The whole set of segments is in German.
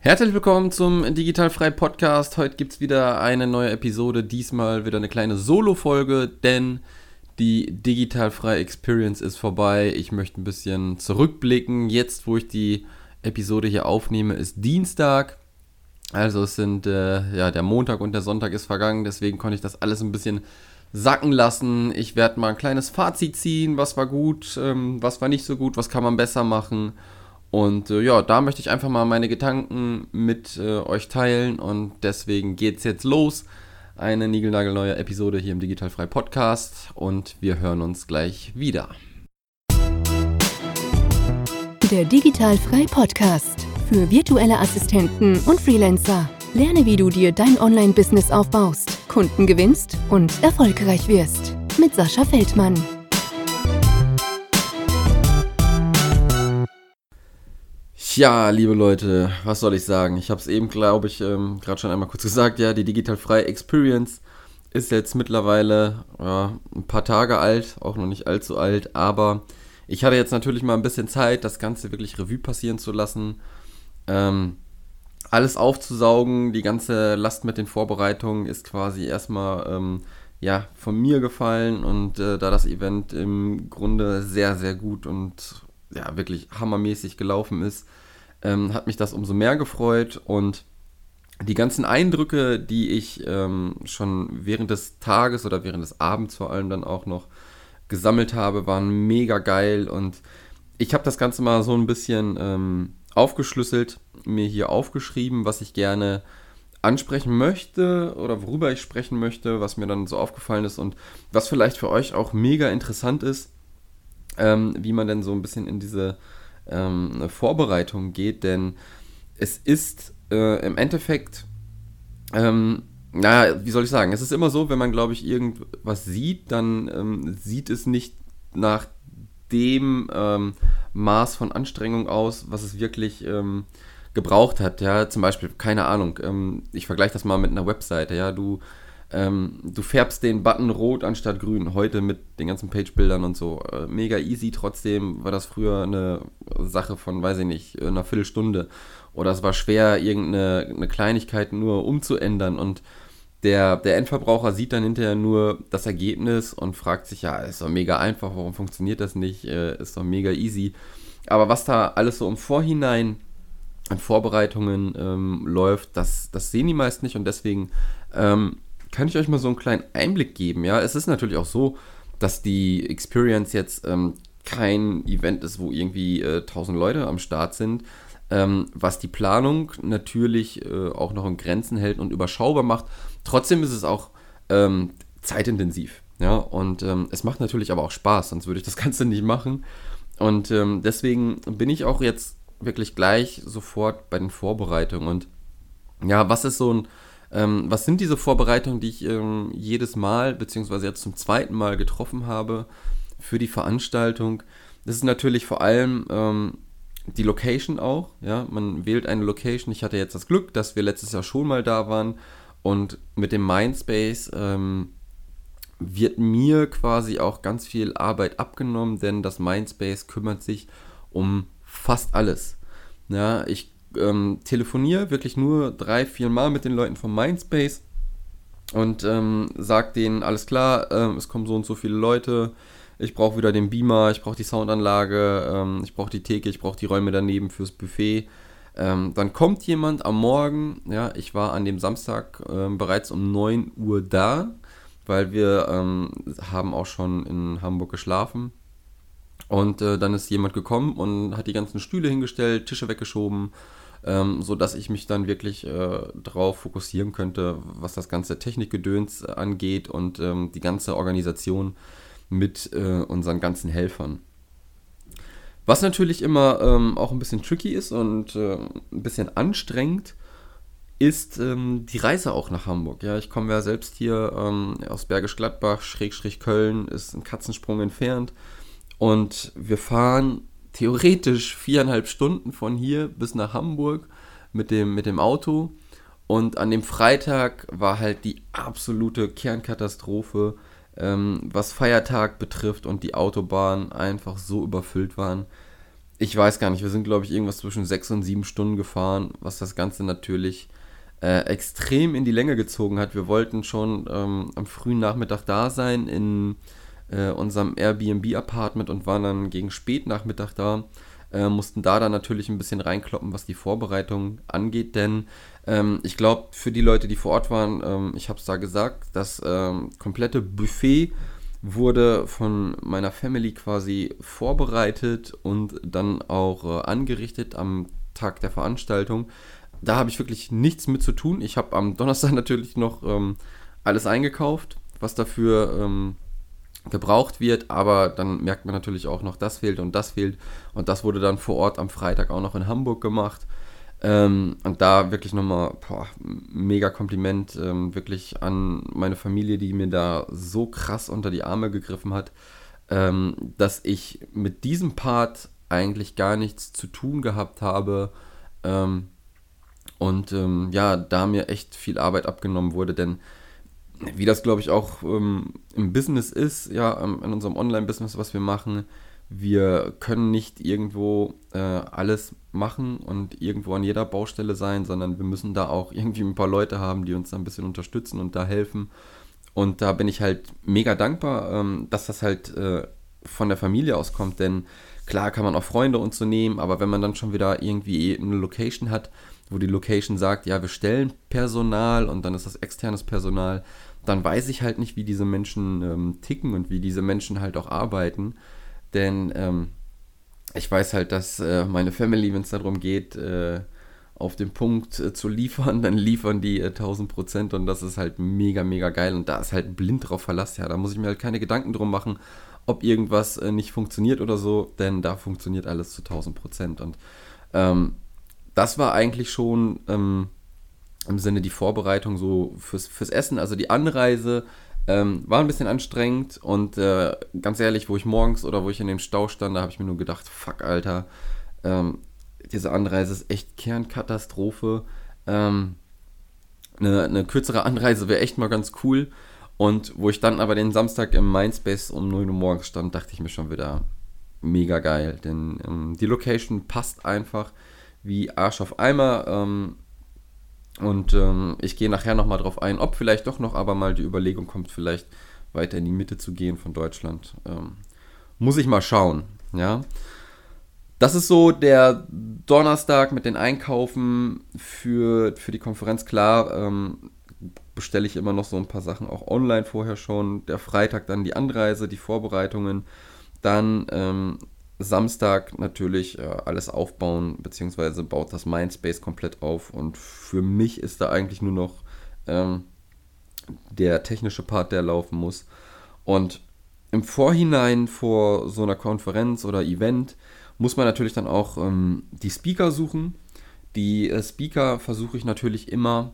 Herzlich willkommen zum Digitalfrei Podcast. Heute gibt es wieder eine neue Episode. Diesmal wieder eine kleine Solo-Folge, denn die Digitalfrei Experience ist vorbei. Ich möchte ein bisschen zurückblicken. Jetzt, wo ich die Episode hier aufnehme, ist Dienstag. Also es sind, äh, ja, der Montag und der Sonntag ist vergangen, deswegen konnte ich das alles ein bisschen sacken lassen. Ich werde mal ein kleines Fazit ziehen, was war gut, ähm, was war nicht so gut, was kann man besser machen. Und äh, ja, da möchte ich einfach mal meine Gedanken mit äh, euch teilen und deswegen geht es jetzt los. Eine niegelnagelneue Episode hier im Digitalfrei Podcast und wir hören uns gleich wieder. Der Digitalfrei Podcast für virtuelle Assistenten und Freelancer. Lerne, wie du dir dein Online-Business aufbaust, Kunden gewinnst und erfolgreich wirst. Mit Sascha Feldmann. Ja, liebe Leute, was soll ich sagen? Ich habe es eben, glaube ich, ähm, gerade schon einmal kurz gesagt. Ja, die Digitalfrei Experience ist jetzt mittlerweile ja, ein paar Tage alt, auch noch nicht allzu alt, aber ich hatte jetzt natürlich mal ein bisschen Zeit, das Ganze wirklich Revue passieren zu lassen. Ähm, alles aufzusaugen, die ganze Last mit den Vorbereitungen ist quasi erstmal ähm, ja, von mir gefallen und äh, da das Event im Grunde sehr, sehr gut und ja, wirklich hammermäßig gelaufen ist, ähm, hat mich das umso mehr gefreut. Und die ganzen Eindrücke, die ich ähm, schon während des Tages oder während des Abends vor allem dann auch noch gesammelt habe, waren mega geil. Und ich habe das Ganze mal so ein bisschen ähm, aufgeschlüsselt, mir hier aufgeschrieben, was ich gerne ansprechen möchte oder worüber ich sprechen möchte, was mir dann so aufgefallen ist und was vielleicht für euch auch mega interessant ist, ähm, wie man denn so ein bisschen in diese ähm, Vorbereitung geht, denn es ist äh, im Endeffekt ähm, naja, wie soll ich sagen, es ist immer so, wenn man, glaube ich, irgendwas sieht, dann ähm, sieht es nicht nach dem ähm, Maß von Anstrengung aus, was es wirklich ähm, gebraucht hat. Ja, zum Beispiel, keine Ahnung, ähm, ich vergleiche das mal mit einer Webseite. Ja, du, ähm, du färbst den Button rot anstatt grün. Heute mit den ganzen Page-Bildern und so. Äh, mega easy. Trotzdem war das früher eine Sache von, weiß ich nicht, einer Viertelstunde. Oder es war schwer, irgendeine Kleinigkeit nur umzuändern und der, der Endverbraucher sieht dann hinterher nur das Ergebnis und fragt sich, ja, ist doch mega einfach, warum funktioniert das nicht? Äh, ist doch mega easy. Aber was da alles so im Vorhinein an Vorbereitungen ähm, läuft, das, das sehen die meisten nicht und deswegen ähm, kann ich euch mal so einen kleinen Einblick geben. Ja, es ist natürlich auch so, dass die Experience jetzt ähm, kein Event ist, wo irgendwie äh, 1000 Leute am Start sind, ähm, was die Planung natürlich äh, auch noch in Grenzen hält und überschaubar macht. Trotzdem ist es auch ähm, zeitintensiv. Ja, und ähm, es macht natürlich aber auch Spaß, sonst würde ich das Ganze nicht machen. Und ähm, deswegen bin ich auch jetzt wirklich gleich sofort bei den Vorbereitungen. Und ja, was ist so ein, ähm, was sind diese Vorbereitungen, die ich ähm, jedes Mal, beziehungsweise jetzt zum zweiten Mal getroffen habe für die Veranstaltung? Das ist natürlich vor allem ähm, die Location auch. Ja, man wählt eine Location. Ich hatte jetzt das Glück, dass wir letztes Jahr schon mal da waren und mit dem Mindspace ähm, wird mir quasi auch ganz viel Arbeit abgenommen, denn das Mindspace kümmert sich um fast alles. Ja, ich ähm, telefoniere wirklich nur drei, vier Mal mit den Leuten vom Mindspace und ähm, sage denen, alles klar, ähm, es kommen so und so viele Leute, ich brauche wieder den Beamer, ich brauche die Soundanlage, ähm, ich brauche die Theke, ich brauche die Räume daneben fürs Buffet. Ähm, dann kommt jemand am Morgen, ja, ich war an dem Samstag ähm, bereits um 9 Uhr da, weil wir ähm, haben auch schon in Hamburg geschlafen. Und äh, dann ist jemand gekommen und hat die ganzen Stühle hingestellt, Tische weggeschoben, ähm, sodass ich mich dann wirklich äh, darauf fokussieren könnte, was das ganze Technikgedöns angeht und ähm, die ganze Organisation mit äh, unseren ganzen Helfern. Was natürlich immer ähm, auch ein bisschen tricky ist und äh, ein bisschen anstrengend, ist ähm, die Reise auch nach Hamburg. Ja, ich komme ja selbst hier ähm, aus Bergisch Gladbach, Schrägstrich Köln, ist ein Katzensprung entfernt. Und wir fahren theoretisch viereinhalb Stunden von hier bis nach Hamburg mit dem, mit dem Auto. Und an dem Freitag war halt die absolute Kernkatastrophe ähm, was Feiertag betrifft und die Autobahnen einfach so überfüllt waren. ich weiß gar nicht, wir sind, glaube ich, irgendwas zwischen sechs und sieben Stunden gefahren, was das Ganze natürlich äh, extrem in die Länge gezogen hat. Wir wollten schon ähm, am frühen Nachmittag da sein in äh, unserem Airbnb-Apartment und waren dann gegen Spätnachmittag da. Äh, mussten da dann natürlich ein bisschen reinkloppen, was die Vorbereitung angeht, denn ähm, ich glaube, für die Leute, die vor Ort waren, ähm, ich habe es da gesagt, das ähm, komplette Buffet wurde von meiner Family quasi vorbereitet und dann auch äh, angerichtet am Tag der Veranstaltung. Da habe ich wirklich nichts mit zu tun. Ich habe am Donnerstag natürlich noch ähm, alles eingekauft, was dafür ähm, gebraucht wird, aber dann merkt man natürlich auch noch, das fehlt und das fehlt. Und das wurde dann vor Ort am Freitag auch noch in Hamburg gemacht. Ähm, und da wirklich nochmal boah, mega Kompliment ähm, wirklich an meine Familie, die mir da so krass unter die Arme gegriffen hat, ähm, dass ich mit diesem Part eigentlich gar nichts zu tun gehabt habe. Ähm, und ähm, ja, da mir echt viel Arbeit abgenommen wurde, denn wie das, glaube ich, auch ähm, im Business ist, ja, ähm, in unserem Online-Business, was wir machen, wir können nicht irgendwo äh, alles machen und irgendwo an jeder Baustelle sein, sondern wir müssen da auch irgendwie ein paar Leute haben, die uns da ein bisschen unterstützen und da helfen. Und da bin ich halt mega dankbar, ähm, dass das halt äh, von der Familie auskommt, denn klar kann man auch Freunde und so nehmen, aber wenn man dann schon wieder irgendwie eine Location hat, wo die Location sagt, ja, wir stellen Personal und dann ist das externes Personal, dann weiß ich halt nicht, wie diese Menschen ähm, ticken und wie diese Menschen halt auch arbeiten. Denn ähm, ich weiß halt, dass äh, meine Family, wenn es darum geht, äh, auf den Punkt äh, zu liefern, dann liefern die 1000 äh, Prozent und das ist halt mega, mega geil und da ist halt blind drauf Verlass. Ja, da muss ich mir halt keine Gedanken drum machen, ob irgendwas äh, nicht funktioniert oder so, denn da funktioniert alles zu 1000 Prozent und ähm, das war eigentlich schon ähm, im Sinne die Vorbereitung so fürs, fürs Essen, also die Anreise ähm, war ein bisschen anstrengend und äh, ganz ehrlich, wo ich morgens oder wo ich in dem Stau stand, da habe ich mir nur gedacht, fuck, Alter, ähm, diese Anreise ist echt Kernkatastrophe. Ähm, eine, eine kürzere Anreise wäre echt mal ganz cool. Und wo ich dann aber den Samstag im Mindspace um 9 Uhr morgens stand, dachte ich mir schon wieder mega geil. Denn ähm, die Location passt einfach wie Arsch auf Eimer. Und ähm, ich gehe nachher nochmal drauf ein, ob vielleicht doch noch aber mal die Überlegung kommt, vielleicht weiter in die Mitte zu gehen von Deutschland. Ähm, muss ich mal schauen, ja. Das ist so der Donnerstag mit den Einkaufen für, für die Konferenz. Klar, ähm, bestelle ich immer noch so ein paar Sachen auch online vorher schon. Der Freitag dann die Anreise, die Vorbereitungen. Dann ähm, Samstag natürlich äh, alles aufbauen, beziehungsweise baut das Mindspace komplett auf. Und für mich ist da eigentlich nur noch ähm, der technische Part, der laufen muss. Und im Vorhinein vor so einer Konferenz oder Event muss man natürlich dann auch ähm, die Speaker suchen. Die äh, Speaker versuche ich natürlich immer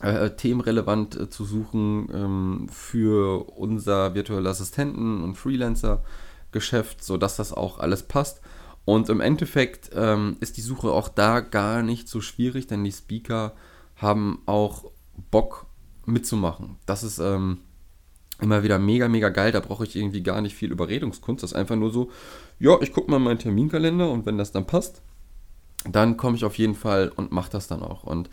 äh, themenrelevant äh, zu suchen ähm, für unser virtuelle Assistenten und Freelancer Geschäft, sodass das auch alles passt. Und im Endeffekt ähm, ist die Suche auch da gar nicht so schwierig, denn die Speaker haben auch Bock mitzumachen. Das ist ähm, immer wieder mega, mega geil. Da brauche ich irgendwie gar nicht viel Überredungskunst. Das ist einfach nur so, ja, ich gucke mal in meinen Terminkalender und wenn das dann passt, dann komme ich auf jeden Fall und mache das dann auch. Und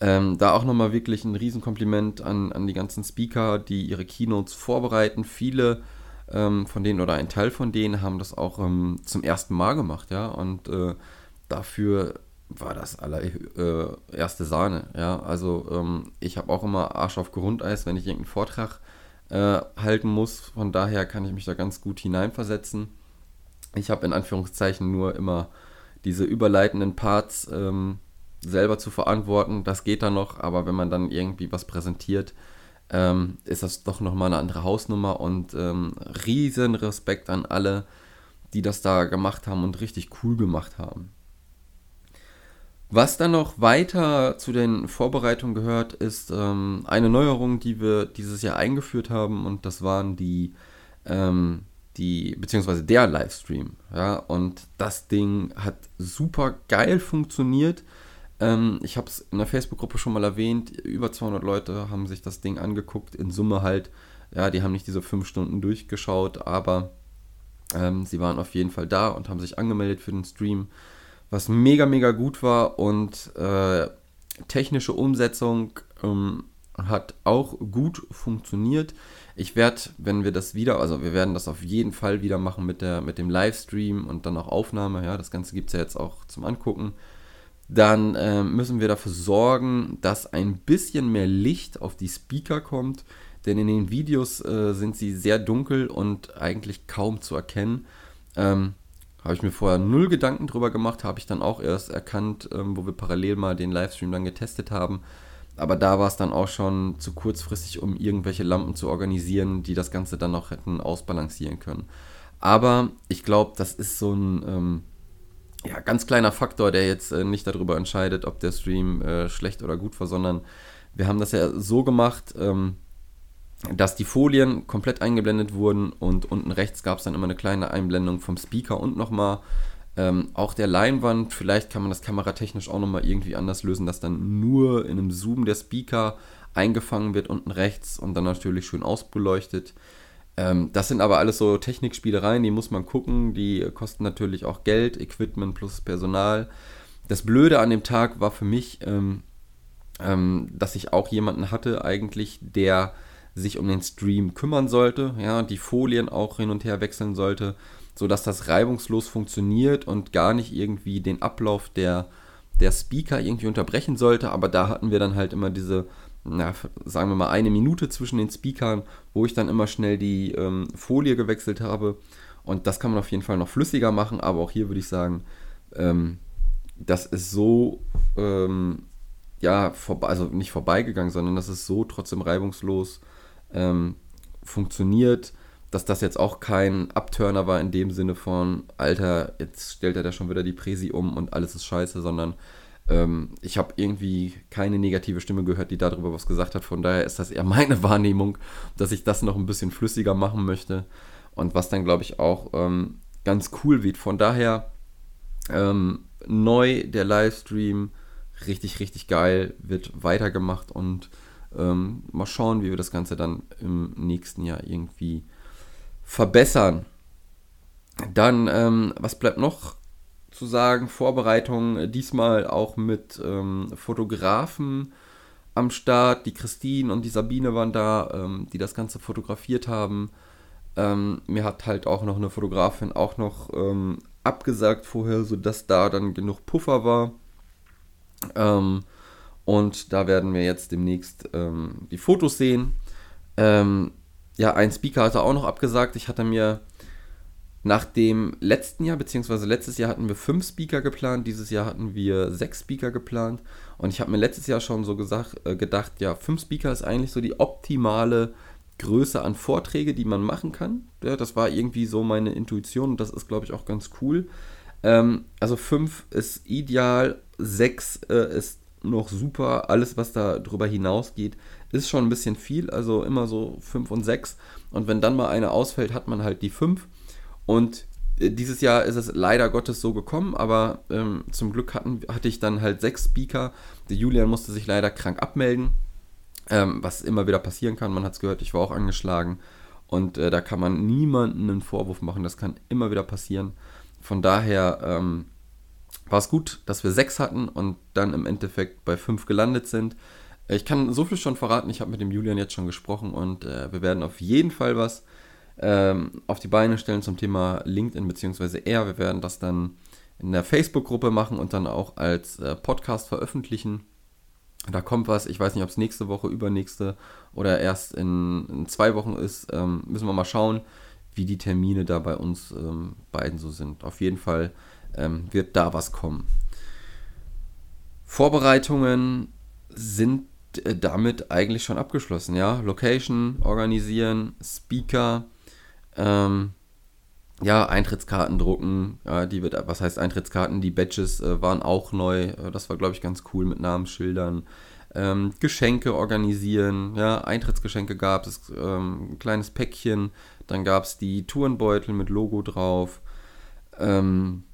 ähm, da auch nochmal wirklich ein Riesenkompliment an, an die ganzen Speaker, die ihre Keynotes vorbereiten. Viele ähm, von denen oder ein Teil von denen haben das auch ähm, zum ersten Mal gemacht, ja. Und äh, dafür war das allererste äh, Sahne, ja. Also ähm, ich habe auch immer Arsch auf Grundeis, wenn ich irgendeinen Vortrag äh, halten muss. Von daher kann ich mich da ganz gut hineinversetzen. Ich habe in Anführungszeichen nur immer diese überleitenden Parts ähm, selber zu verantworten. Das geht dann noch, aber wenn man dann irgendwie was präsentiert, ähm, ist das doch nochmal eine andere Hausnummer und ähm, riesen Respekt an alle, die das da gemacht haben und richtig cool gemacht haben. Was dann noch weiter zu den Vorbereitungen gehört, ist ähm, eine Neuerung, die wir dieses Jahr eingeführt haben und das waren die, ähm, die beziehungsweise der Livestream. Ja, und das Ding hat super geil funktioniert. Ähm, ich habe es in der Facebook-Gruppe schon mal erwähnt. Über 200 Leute haben sich das Ding angeguckt. In Summe halt, ja, die haben nicht diese fünf Stunden durchgeschaut, aber Ähm, sie waren auf jeden Fall da und haben sich angemeldet für den Stream, was mega, mega gut war und äh, technische Umsetzung ähm, hat auch gut funktioniert. Ich werde, wenn wir das wieder, also wir werden das auf jeden Fall wieder machen mit, der, mit dem Livestream und dann auch Aufnahme, ja, das Ganze gibt es ja jetzt auch zum Angucken. Dann äh, müssen wir dafür sorgen, dass ein bisschen mehr Licht auf die Speaker kommt, denn in den Videos äh, sind sie sehr dunkel und eigentlich kaum zu erkennen. Ähm, habe ich mir vorher null Gedanken drüber gemacht, habe ich dann auch erst erkannt, ähm, wo wir parallel mal den Livestream dann getestet haben. Aber da war es dann auch schon zu kurzfristig, um irgendwelche Lampen zu organisieren, die das Ganze dann noch hätten ausbalancieren können. Aber ich glaube, das ist so ein ähm, ja, ganz kleiner Faktor, der jetzt äh, nicht darüber entscheidet, ob der Stream äh, schlecht oder gut war, sondern wir haben das ja so gemacht, ähm, dass die Folien komplett eingeblendet wurden und unten rechts gab es dann immer eine kleine Einblendung vom Speaker und nochmal ähm, auch der Leinwand. Vielleicht kann man das kameratechnisch auch nochmal irgendwie anders lösen, dass dann nur in einem Zoom der Speaker eingefangen wird unten rechts und dann natürlich schön ausbeleuchtet. Ähm, das sind aber alles so Technikspielereien, die muss man gucken. Die kosten natürlich auch Geld, Equipment plus Personal. Das Blöde an dem Tag war für mich, ähm, ähm, dass ich auch jemanden hatte, eigentlich, der sich um den Stream kümmern sollte, ja, die Folien auch hin und her wechseln sollte, sodass das reibungslos funktioniert und gar nicht irgendwie den Ablauf der, der Speaker irgendwie unterbrechen sollte. Aber da hatten wir dann halt immer diese, na, sagen wir mal, eine Minute zwischen den Speakern, wo ich dann immer schnell die ähm, Folie gewechselt habe. Und das kann man auf jeden Fall noch flüssiger machen, aber auch hier würde ich sagen, ähm, das ist so, ähm, ja, vorbei, also nicht vorbeigegangen, sondern das ist so trotzdem reibungslos ähm, funktioniert, dass das jetzt auch kein Abturner war in dem Sinne von, Alter, jetzt stellt er da schon wieder die Präsi um und alles ist scheiße, sondern ähm, ich habe irgendwie keine negative Stimme gehört, die darüber was gesagt hat. Von daher ist das eher meine Wahrnehmung, dass ich das noch ein bisschen flüssiger machen möchte und was dann, glaube ich, auch ähm, ganz cool wird. Von daher ähm, neu der Livestream, richtig, richtig geil, wird weitergemacht und ähm, mal schauen, wie wir das Ganze dann im nächsten Jahr irgendwie verbessern. Dann, ähm, was bleibt noch zu sagen? Vorbereitung diesmal auch mit ähm, Fotografen am Start. Die Christine und die Sabine waren da, ähm, die das Ganze fotografiert haben. Ähm, mir hat halt auch noch eine Fotografin auch noch ähm, abgesagt vorher, sodass da dann genug Puffer war. Ähm, und da werden wir jetzt demnächst ähm, die Fotos sehen. Ähm, ja, ein Speaker hatte auch noch abgesagt. Ich hatte mir nach dem letzten Jahr, beziehungsweise letztes Jahr hatten wir fünf Speaker geplant, dieses Jahr hatten wir sechs Speaker geplant. Und ich habe mir letztes Jahr schon so gesagt, äh, gedacht, ja, fünf Speaker ist eigentlich so die optimale Größe an Vorträge, die man machen kann. Ja, das war irgendwie so meine Intuition und das ist, glaube ich, auch ganz cool. Ähm, also fünf ist ideal, sechs äh, ist noch super. Alles, was da drüber hinausgeht, ist schon ein bisschen viel. Also immer so 5 und 6. Und wenn dann mal eine ausfällt, hat man halt die 5. Und äh, dieses Jahr ist es leider Gottes so gekommen, aber ähm, zum Glück hatten, hatte ich dann halt sechs Speaker. Der Julian musste sich leider krank abmelden, ähm, was immer wieder passieren kann. Man hat es gehört, ich war auch angeschlagen. Und äh, da kann man niemanden einen Vorwurf machen. Das kann immer wieder passieren. Von daher ähm, war es gut, dass wir sechs hatten und dann im Endeffekt bei fünf gelandet sind. Ich kann so viel schon verraten, ich habe mit dem Julian jetzt schon gesprochen und äh, wir werden auf jeden Fall was ähm, auf die Beine stellen zum Thema LinkedIn bzw. er. Wir werden das dann in der Facebook-Gruppe machen und dann auch als äh, Podcast veröffentlichen. Da kommt was, ich weiß nicht, ob es nächste Woche, übernächste oder erst in, in zwei Wochen ist. Ähm, müssen wir mal schauen, wie die Termine da bei uns ähm, beiden so sind. Auf jeden Fall ähm, wird da was kommen. Vorbereitungen sind äh, damit eigentlich schon abgeschlossen, ja. Location organisieren, Speaker, ähm, ja, Eintrittskarten drucken, ja, die was heißt Eintrittskarten? Die Badges äh, waren auch neu, äh, das war, glaube ich, ganz cool mit Namensschildern. Ähm, Geschenke organisieren, ja, Eintrittsgeschenke gab es, ähm, ein kleines Päckchen, dann gab es die Tourenbeutel mit Logo drauf, ähm,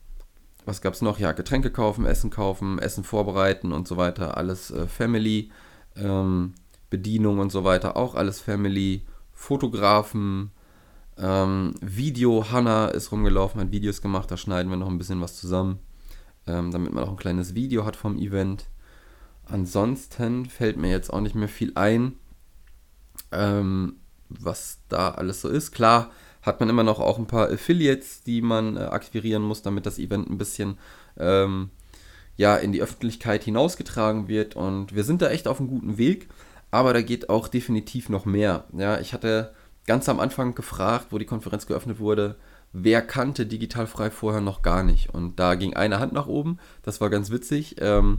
was gab es noch? Ja, Getränke kaufen, Essen kaufen, Essen vorbereiten und so weiter. Alles äh, Family. Ähm, Bedienung und so weiter, auch alles Family. Fotografen. Ähm, Video Hanna ist rumgelaufen, hat Videos gemacht, da schneiden wir noch ein bisschen was zusammen, ähm, damit man auch ein kleines Video hat vom Event. Ansonsten fällt mir jetzt auch nicht mehr viel ein, ähm, was da alles so ist. Klar hat man immer noch auch ein paar Affiliates, die man äh, akquirieren muss, damit das Event ein bisschen ähm, ja, in die Öffentlichkeit hinausgetragen wird. Und wir sind da echt auf einem guten Weg, aber da geht auch definitiv noch mehr. Ja, ich hatte ganz am Anfang gefragt, wo die Konferenz geöffnet wurde, wer kannte Digitalfrei vorher noch gar nicht. Und da ging eine Hand nach oben, das war ganz witzig. Ähm,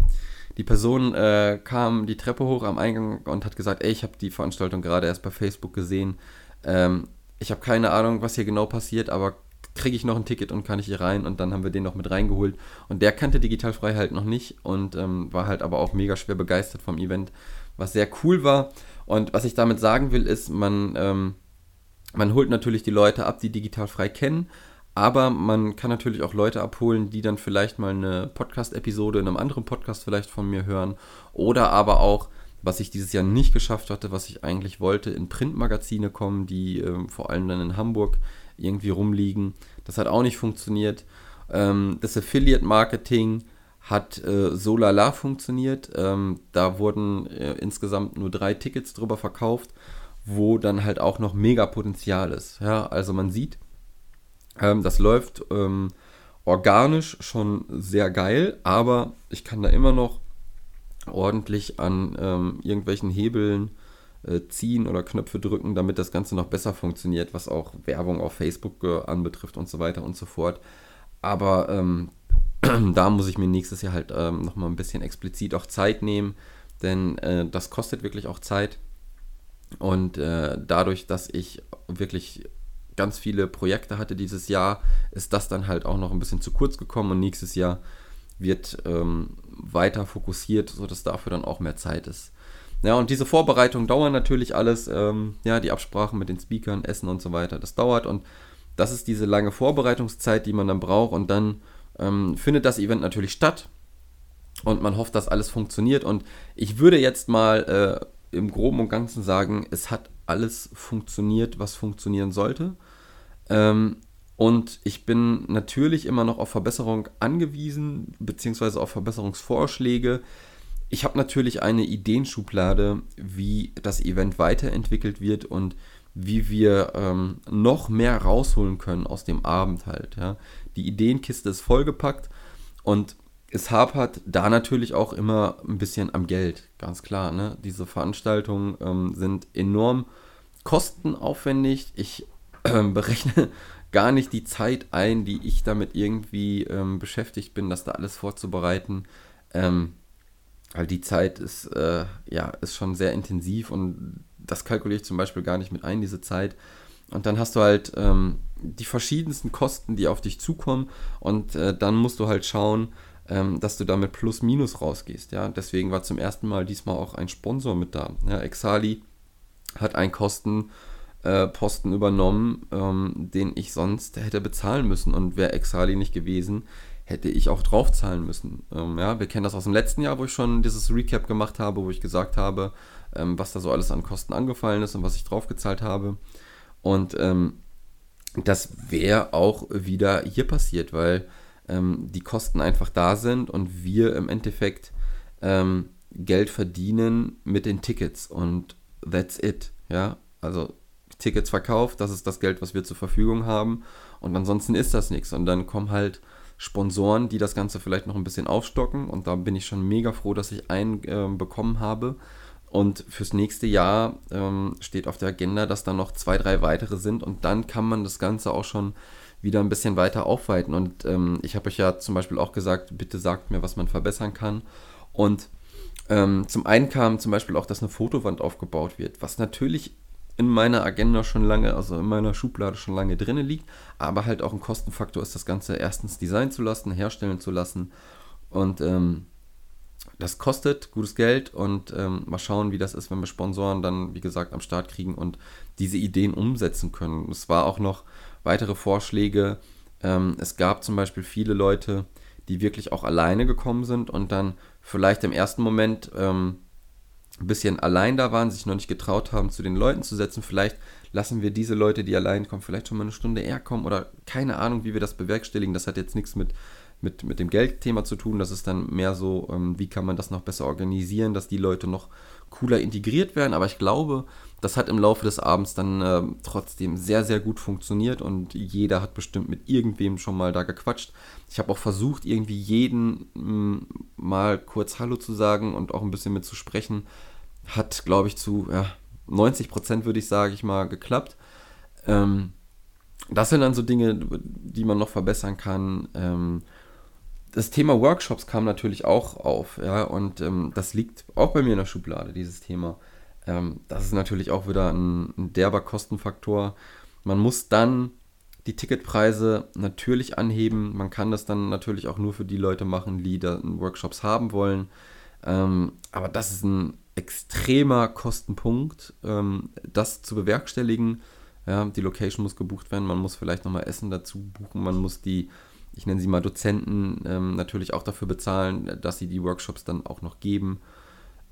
die Person äh, kam die Treppe hoch am Eingang und hat gesagt, ey, ich habe die Veranstaltung gerade erst bei Facebook gesehen. Ähm, ich habe keine Ahnung, was hier genau passiert, aber kriege ich noch ein Ticket und kann ich hier rein und dann haben wir den noch mit reingeholt und der kannte Digitalfrei halt noch nicht und ähm, war halt aber auch mega schwer begeistert vom Event, was sehr cool war und was ich damit sagen will ist, man, ähm, man holt natürlich die Leute ab, die Digitalfrei kennen, aber man kann natürlich auch Leute abholen, die dann vielleicht mal eine Podcast-Episode in einem anderen Podcast vielleicht von mir hören. Oder aber auch, was ich dieses Jahr nicht geschafft hatte, was ich eigentlich wollte, in Printmagazine kommen, die äh, vor allem dann in Hamburg irgendwie rumliegen. Das hat auch nicht funktioniert. Ähm, das Affiliate-Marketing hat äh, so lala funktioniert. Ähm, da wurden äh, insgesamt nur drei Tickets drüber verkauft, wo dann halt auch noch mega Potenzial ist. Ja, also man sieht, ähm, das läuft ähm, organisch schon sehr geil, aber ich kann da immer noch ordentlich an ähm, irgendwelchen Hebeln äh, ziehen oder Knöpfe drücken, damit das Ganze noch besser funktioniert, was auch Werbung auf Facebook äh, anbetrifft und so weiter und so fort. Aber ähm, da muss ich mir nächstes Jahr halt ähm, nochmal ein bisschen explizit auch Zeit nehmen, denn äh, das kostet wirklich auch Zeit. Und äh, dadurch, dass ich wirklich ganz viele Projekte hatte dieses Jahr, ist das dann halt auch noch ein bisschen zu kurz gekommen. Und nächstes Jahr wird ähm, weiter fokussiert, sodass dafür dann auch mehr Zeit ist. Ja, und diese Vorbereitungen dauern natürlich alles, ähm, ja, die Absprachen mit den Speakern, Essen und so weiter, das dauert. Und das ist diese lange Vorbereitungszeit, die man dann braucht. Und dann ähm, findet das Event natürlich statt. Und man hofft, dass alles funktioniert. Und ich würde jetzt mal äh, im Groben und Ganzen sagen, es hat alles funktioniert, was funktionieren sollte. Ähm, und ich bin natürlich immer noch auf Verbesserung angewiesen, beziehungsweise auf Verbesserungsvorschläge. Ich habe natürlich eine Ideenschublade, wie das Event weiterentwickelt wird und wie wir ähm, noch mehr rausholen können aus dem Abend halt. Ja. Die Ideenkiste ist vollgepackt und es hapert da natürlich auch immer ein bisschen am Geld, ganz klar. Ne? Diese Veranstaltungen ähm, sind enorm kostenaufwendig. Ich äh, berechne gar nicht die Zeit ein, die ich damit irgendwie ähm, beschäftigt bin, das da alles vorzubereiten. Ähm, weil die Zeit ist, äh, ja, ist schon sehr intensiv und das kalkuliere ich zum Beispiel gar nicht mit ein, diese Zeit. Und dann hast du halt ähm, die verschiedensten Kosten, die auf dich zukommen und äh, dann musst du halt schauen, ähm, dass du damit plus minus rausgehst. Ja? Deswegen war zum ersten Mal diesmal auch ein Sponsor mit da. Ja, Exali hat einen Kostenposten äh, übernommen, ähm, den ich sonst hätte bezahlen müssen. Und wäre Exali nicht gewesen, hätte ich auch draufzahlen müssen. Ähm, ja, wir kennen das aus dem letzten Jahr, wo ich schon dieses Recap gemacht habe, wo ich gesagt habe, ähm, was da so alles an Kosten angefallen ist und was ich draufgezahlt habe. Und ähm, das wäre auch wieder hier passiert, weil ähm, die Kosten einfach da sind und wir im Endeffekt ähm, Geld verdienen mit den Tickets und that's it. Ja, also Tickets verkauft, das ist das Geld, was wir zur Verfügung haben und ansonsten ist das nichts. Und dann kommen halt Sponsoren, die das Ganze vielleicht noch ein bisschen aufstocken und da bin ich schon mega froh, dass ich einen äh, bekommen habe. Und fürs nächste Jahr ähm, steht auf der Agenda, dass da noch zwei, drei weitere sind und dann kann man das Ganze auch schon wieder ein bisschen weiter aufweiten. Und ähm, ich habe euch ja zum Beispiel auch gesagt, bitte sagt mir, was man verbessern kann. Und ähm, zum einen kam zum Beispiel auch, dass eine Fotowand aufgebaut wird, was natürlich in meiner Agenda schon lange, also in meiner Schublade schon lange drin liegt, aber halt auch ein Kostenfaktor ist, das Ganze erstens designen zu lassen, herstellen zu lassen. Und ähm, das kostet gutes Geld und ähm, mal schauen, wie das ist, wenn wir Sponsoren dann, wie gesagt, am Start kriegen und diese Ideen umsetzen können. Es war auch noch weitere Vorschläge. Ähm, es gab zum Beispiel viele Leute, die wirklich auch alleine gekommen sind und dann vielleicht im ersten Moment ähm, ein bisschen allein da waren, sich noch nicht getraut haben, zu den Leuten zu setzen. Vielleicht lassen wir diese Leute, die allein kommen, vielleicht schon mal eine Stunde eher kommen oder keine Ahnung, wie wir das bewerkstelligen. Das hat jetzt nichts mit, mit, mit dem Geldthema zu tun. Das ist dann mehr so, ähm, wie kann man das noch besser organisieren, dass die Leute noch cooler integriert werden. Aber ich glaube, das hat im Laufe des Abends dann äh, trotzdem sehr, sehr gut funktioniert und jeder hat bestimmt mit irgendwem schon mal da gequatscht. Ich habe auch versucht, irgendwie jeden mh, mm, mal kurz Hallo zu sagen und auch ein bisschen mit zu sprechen. Hat, glaube ich, zu ja, 90 Prozent, würde ich sagen, ich mal geklappt. Ähm, das sind dann so Dinge, die man noch verbessern kann. Ähm, das Thema Workshops kam natürlich auch auf, ja, und ähm, das liegt auch bei mir in der Schublade, dieses Thema. Ähm, das ist natürlich auch wieder ein, ein derber Kostenfaktor. Man muss dann die Ticketpreise natürlich anheben. Man kann das dann natürlich auch nur für die Leute machen, die da Workshops haben wollen. Ähm, aber das ist ein extremer Kostenpunkt, ähm, das zu bewerkstelligen. Ja, die Location muss gebucht werden, man muss vielleicht nochmal Essen dazu buchen, man muss die, ich nenne sie mal Dozenten, ähm, natürlich auch dafür bezahlen, dass sie die Workshops dann auch noch geben.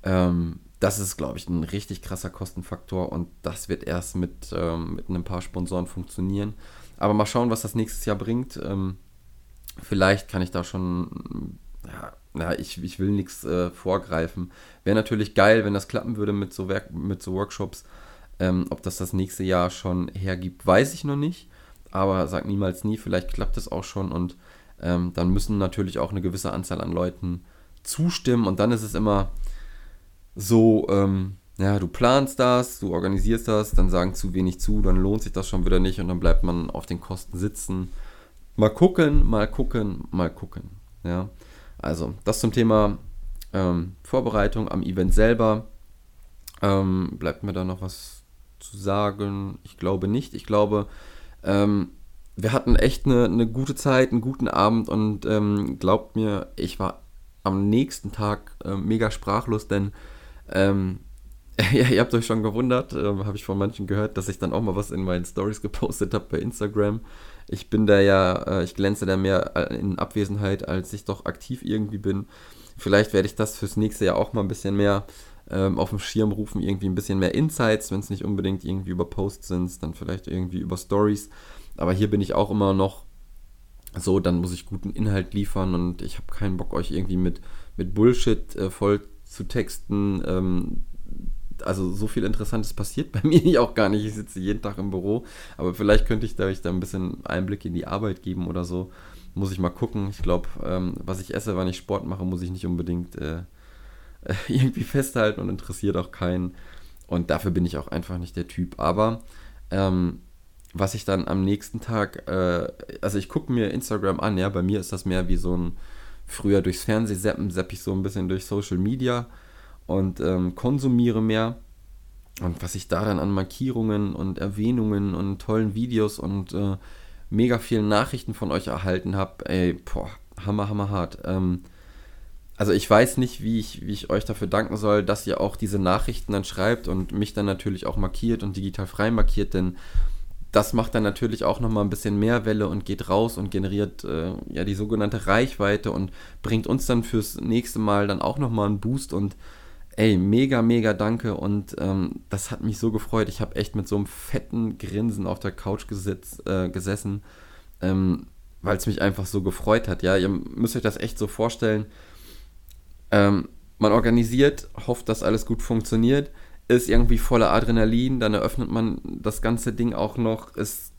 Ähm, das ist, glaube ich, ein richtig krasser Kostenfaktor und das wird erst mit, ähm, mit ein paar Sponsoren funktionieren. Aber mal schauen, was das nächstes Jahr bringt. Ähm, vielleicht kann ich da schon, ja, ja ich, ich will nichts äh, vorgreifen. Wäre natürlich geil, wenn das klappen würde mit so, Werk mit so Workshops. Ähm, ob das das nächste Jahr schon hergibt, weiß ich noch nicht. Aber sag niemals nie, vielleicht klappt es auch schon und ähm, dann müssen natürlich auch eine gewisse Anzahl an Leuten zustimmen und dann ist es immer so, ähm, ja, du planst das, du organisierst das, dann sagen zu wenig zu, dann lohnt sich das schon wieder nicht und dann bleibt man auf den Kosten sitzen. Mal gucken, mal gucken, mal gucken. Ja, also das zum Thema ähm, Vorbereitung am Event selber. Ähm, bleibt mir da noch was zu sagen? Ich glaube nicht. Ich glaube, ähm, wir hatten echt eine, eine, gute Zeit, einen guten Abend und ähm, glaubt mir, ich war am nächsten Tag äh, mega sprachlos, denn ähm, ja, ihr habt euch schon gewundert, äh, habe ich von manchen gehört, dass ich dann auch mal was in meinen Stories gepostet habe bei Instagram. Ich bin da ja, äh, ich glänze da mehr äh, in Abwesenheit, als ich doch aktiv irgendwie bin. Vielleicht werde ich das fürs nächste Jahr auch mal ein bisschen mehr ähm, auf dem Schirm rufen, irgendwie ein bisschen mehr Insights, wenn es nicht unbedingt irgendwie über Posts sind, dann vielleicht irgendwie über Stories. Aber hier bin ich auch immer noch so, dann muss ich guten Inhalt liefern und ich habe keinen Bock, euch irgendwie mit, mit Bullshit äh, voll zu texten. Ähm, also so viel Interessantes passiert bei mir auch gar nicht. Ich sitze jeden Tag im Büro, aber vielleicht könnte ich da, euch da ein bisschen Einblick in die Arbeit geben oder so. Muss ich mal gucken. Ich glaube, ähm, was ich esse, wann ich Sport mache, muss ich nicht unbedingt äh, irgendwie festhalten und interessiert auch keinen. Und dafür bin ich auch einfach nicht der Typ. Aber ähm, was ich dann am nächsten Tag, äh, also ich gucke mir Instagram an, ja, bei mir ist das mehr wie so ein früher durchs Fernsehen seppen, sepp ich so ein bisschen durch Social Media und ähm, konsumiere mehr. Und was ich da dann an Markierungen und Erwähnungen und tollen Videos und äh, mega vielen Nachrichten von euch erhalten habe, ey, boah, hammer, hammer hart. Ähm, also ich weiß nicht, wie ich, wie ich euch dafür danken soll, dass ihr auch diese Nachrichten dann schreibt und mich dann natürlich auch markiert und digital frei markiert, denn das macht dann natürlich auch nochmal ein bisschen mehr Welle und geht raus und generiert äh, ja die sogenannte Reichweite und bringt uns dann fürs nächste Mal dann auch nochmal einen Boost und ey, mega, mega danke und ähm, das hat mich so gefreut. Ich habe echt mit so einem fetten Grinsen auf der Couch gesitz, äh, gesessen, ähm, weil es mich einfach so gefreut hat. Ja, ihr müsst euch das echt so vorstellen. Ähm, man organisiert, hofft, dass alles gut funktioniert ist irgendwie voller Adrenalin, dann eröffnet man das ganze Ding auch noch, ist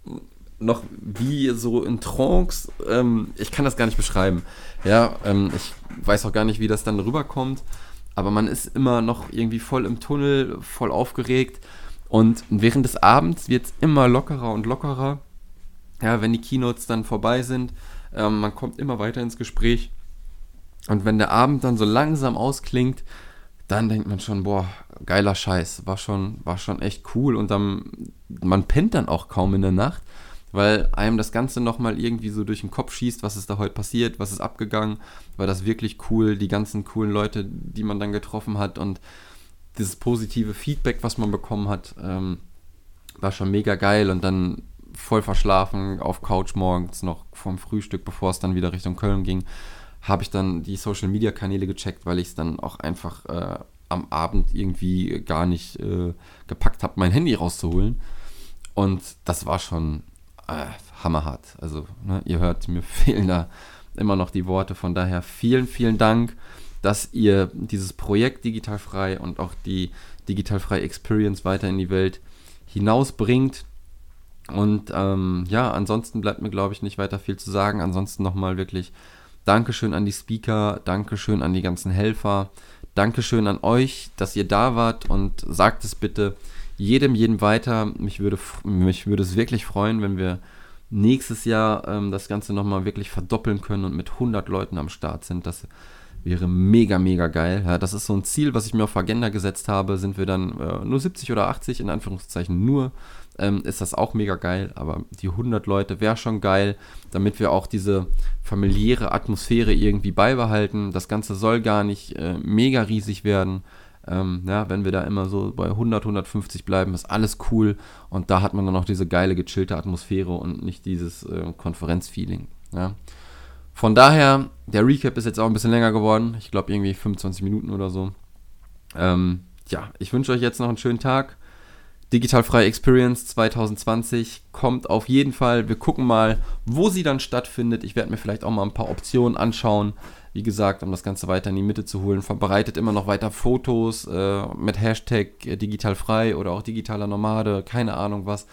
noch wie so in Trance. Ähm, ich kann das gar nicht beschreiben. Ja, ähm, ich weiß auch gar nicht, wie das dann rüberkommt. Aber man ist immer noch irgendwie voll im Tunnel, voll aufgeregt. Und während des Abends wird es immer lockerer und lockerer. Ja, wenn die Keynotes dann vorbei sind, ähm, man kommt immer weiter ins Gespräch. Und wenn der Abend dann so langsam ausklingt, dann denkt man schon, boah, geiler Scheiß, war schon, war schon echt cool. Und dann, man pennt dann auch kaum in der Nacht, weil einem das Ganze nochmal irgendwie so durch den Kopf schießt, was ist da heute passiert, was ist abgegangen, war das wirklich cool, die ganzen coolen Leute, die man dann getroffen hat und dieses positive Feedback, was man bekommen hat, ähm, war schon mega geil. Und dann voll verschlafen auf Couch morgens noch vom Frühstück, bevor es dann wieder Richtung Köln ging, habe ich dann die Social Media Kanäle gecheckt, weil ich es dann auch einfach äh, am Abend irgendwie gar nicht äh, gepackt habe, mein Handy rauszuholen. Und das war schon äh, hammerhart. Also, ne, ihr hört, mir fehlen da immer noch die Worte. Von daher vielen, vielen Dank, dass ihr dieses Projekt Digitalfrei und auch die Digitalfrei Experience weiter in die Welt hinausbringt. Und ähm, ja, ansonsten bleibt mir, glaube ich, nicht weiter viel zu sagen. Ansonsten nochmal wirklich Dankeschön an die Speaker, Dankeschön an die ganzen Helfer, Dankeschön an euch, dass ihr da wart und sagt es bitte jedem, jedem weiter. Mich würde, mich würde es wirklich freuen, wenn wir nächstes Jahr ähm, das Ganze nochmal wirklich verdoppeln können und mit 100 Leuten am Start sind. Das wäre mega, mega geil. Ja, das ist so ein Ziel, was ich mir auf Agenda gesetzt habe. Sind wir dann äh, nur 70 oder 80, in Anführungszeichen nur, ähm, ist das auch mega geil. Aber die 100 Leute wäre schon geil, damit wir auch diese familiäre Atmosphäre irgendwie beibehalten. Das Ganze soll gar nicht äh, mega riesig werden. Ähm, ja, wenn wir da immer so bei 100, 150 bleiben, ist alles cool. Und da hat man dann auch diese geile, gechillte Atmosphäre und nicht dieses äh, Konferenzfeeling. Ja. Von daher, der Recap ist jetzt auch ein bisschen länger geworden. Ich glaube irgendwie 25 Minuten oder so. Ähm, ja, ich wünsche euch jetzt noch einen schönen Tag. Digitalfreie Experience 2020 kommt auf jeden Fall. Wir gucken mal, wo sie dann stattfindet. Ich werde mir vielleicht auch mal ein paar Optionen anschauen. Wie gesagt, um das Ganze weiter in die Mitte zu holen. Verbreitet immer noch weiter Fotos äh, mit Hashtag äh, digitalfrei oder auch digitaler Nomade, keine Ahnung was.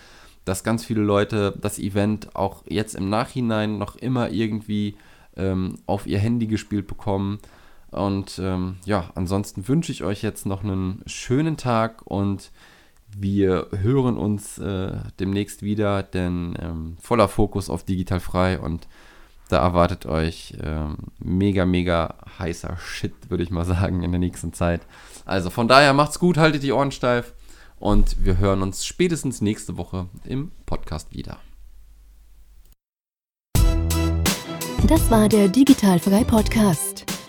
Dass ganz viele Leute das Event auch jetzt im Nachhinein noch immer irgendwie ähm, auf ihr Handy gespielt bekommen. Und ähm, ja, ansonsten wünsche ich euch jetzt noch einen schönen Tag und wir hören uns äh, demnächst wieder, denn ähm, voller Fokus auf digital frei und da erwartet euch ähm, mega, mega heißer Shit, würde ich mal sagen, in der nächsten Zeit. Also von daher macht's gut, haltet die Ohren steif und wir hören uns spätestens nächste Woche im Podcast wieder. Das war der Digitalfrei Podcast.